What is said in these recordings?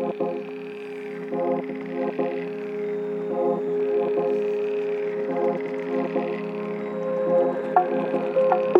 Thank you.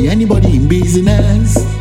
Be anybody in business.